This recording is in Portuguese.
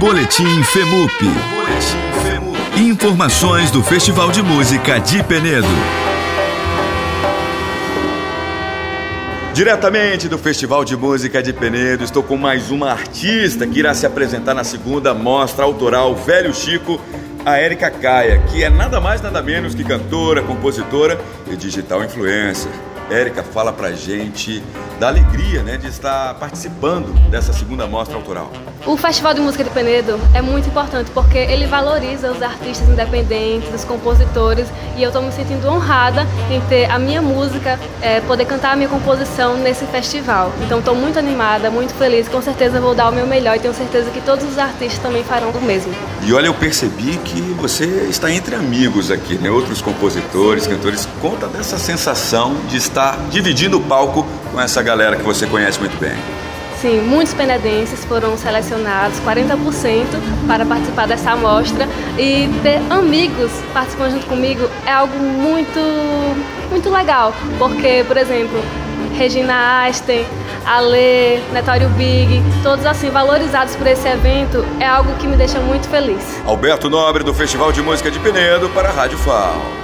Boletim FEMUP. Boletim FEMUP. Informações do Festival de Música de Penedo. Diretamente do Festival de Música de Penedo, estou com mais uma artista que irá se apresentar na segunda mostra autoral Velho Chico, a Érica Caia, que é nada mais nada menos que cantora, compositora e digital influencer. Érica, fala pra gente da alegria né, de estar participando dessa segunda mostra autoral. O Festival de Música de Penedo é muito importante porque ele valoriza os artistas independentes, os compositores, e eu estou me sentindo honrada em ter a minha música, é, poder cantar a minha composição nesse festival. Então estou muito animada, muito feliz, com certeza vou dar o meu melhor e tenho certeza que todos os artistas também farão o mesmo. E olha, eu percebi que você está entre amigos aqui, né? Outros compositores, cantores. Conta dessa sensação de estar dividindo o palco com essa galera que você conhece muito bem. Sim, muitos penedenses foram selecionados, 40% para participar dessa amostra e ter amigos participando junto comigo é algo muito, muito legal, porque, por exemplo, Regina Asten, Ale, Netório Big, todos assim valorizados por esse evento, é algo que me deixa muito feliz. Alberto Nobre do Festival de Música de Penedo para a Rádio FAO.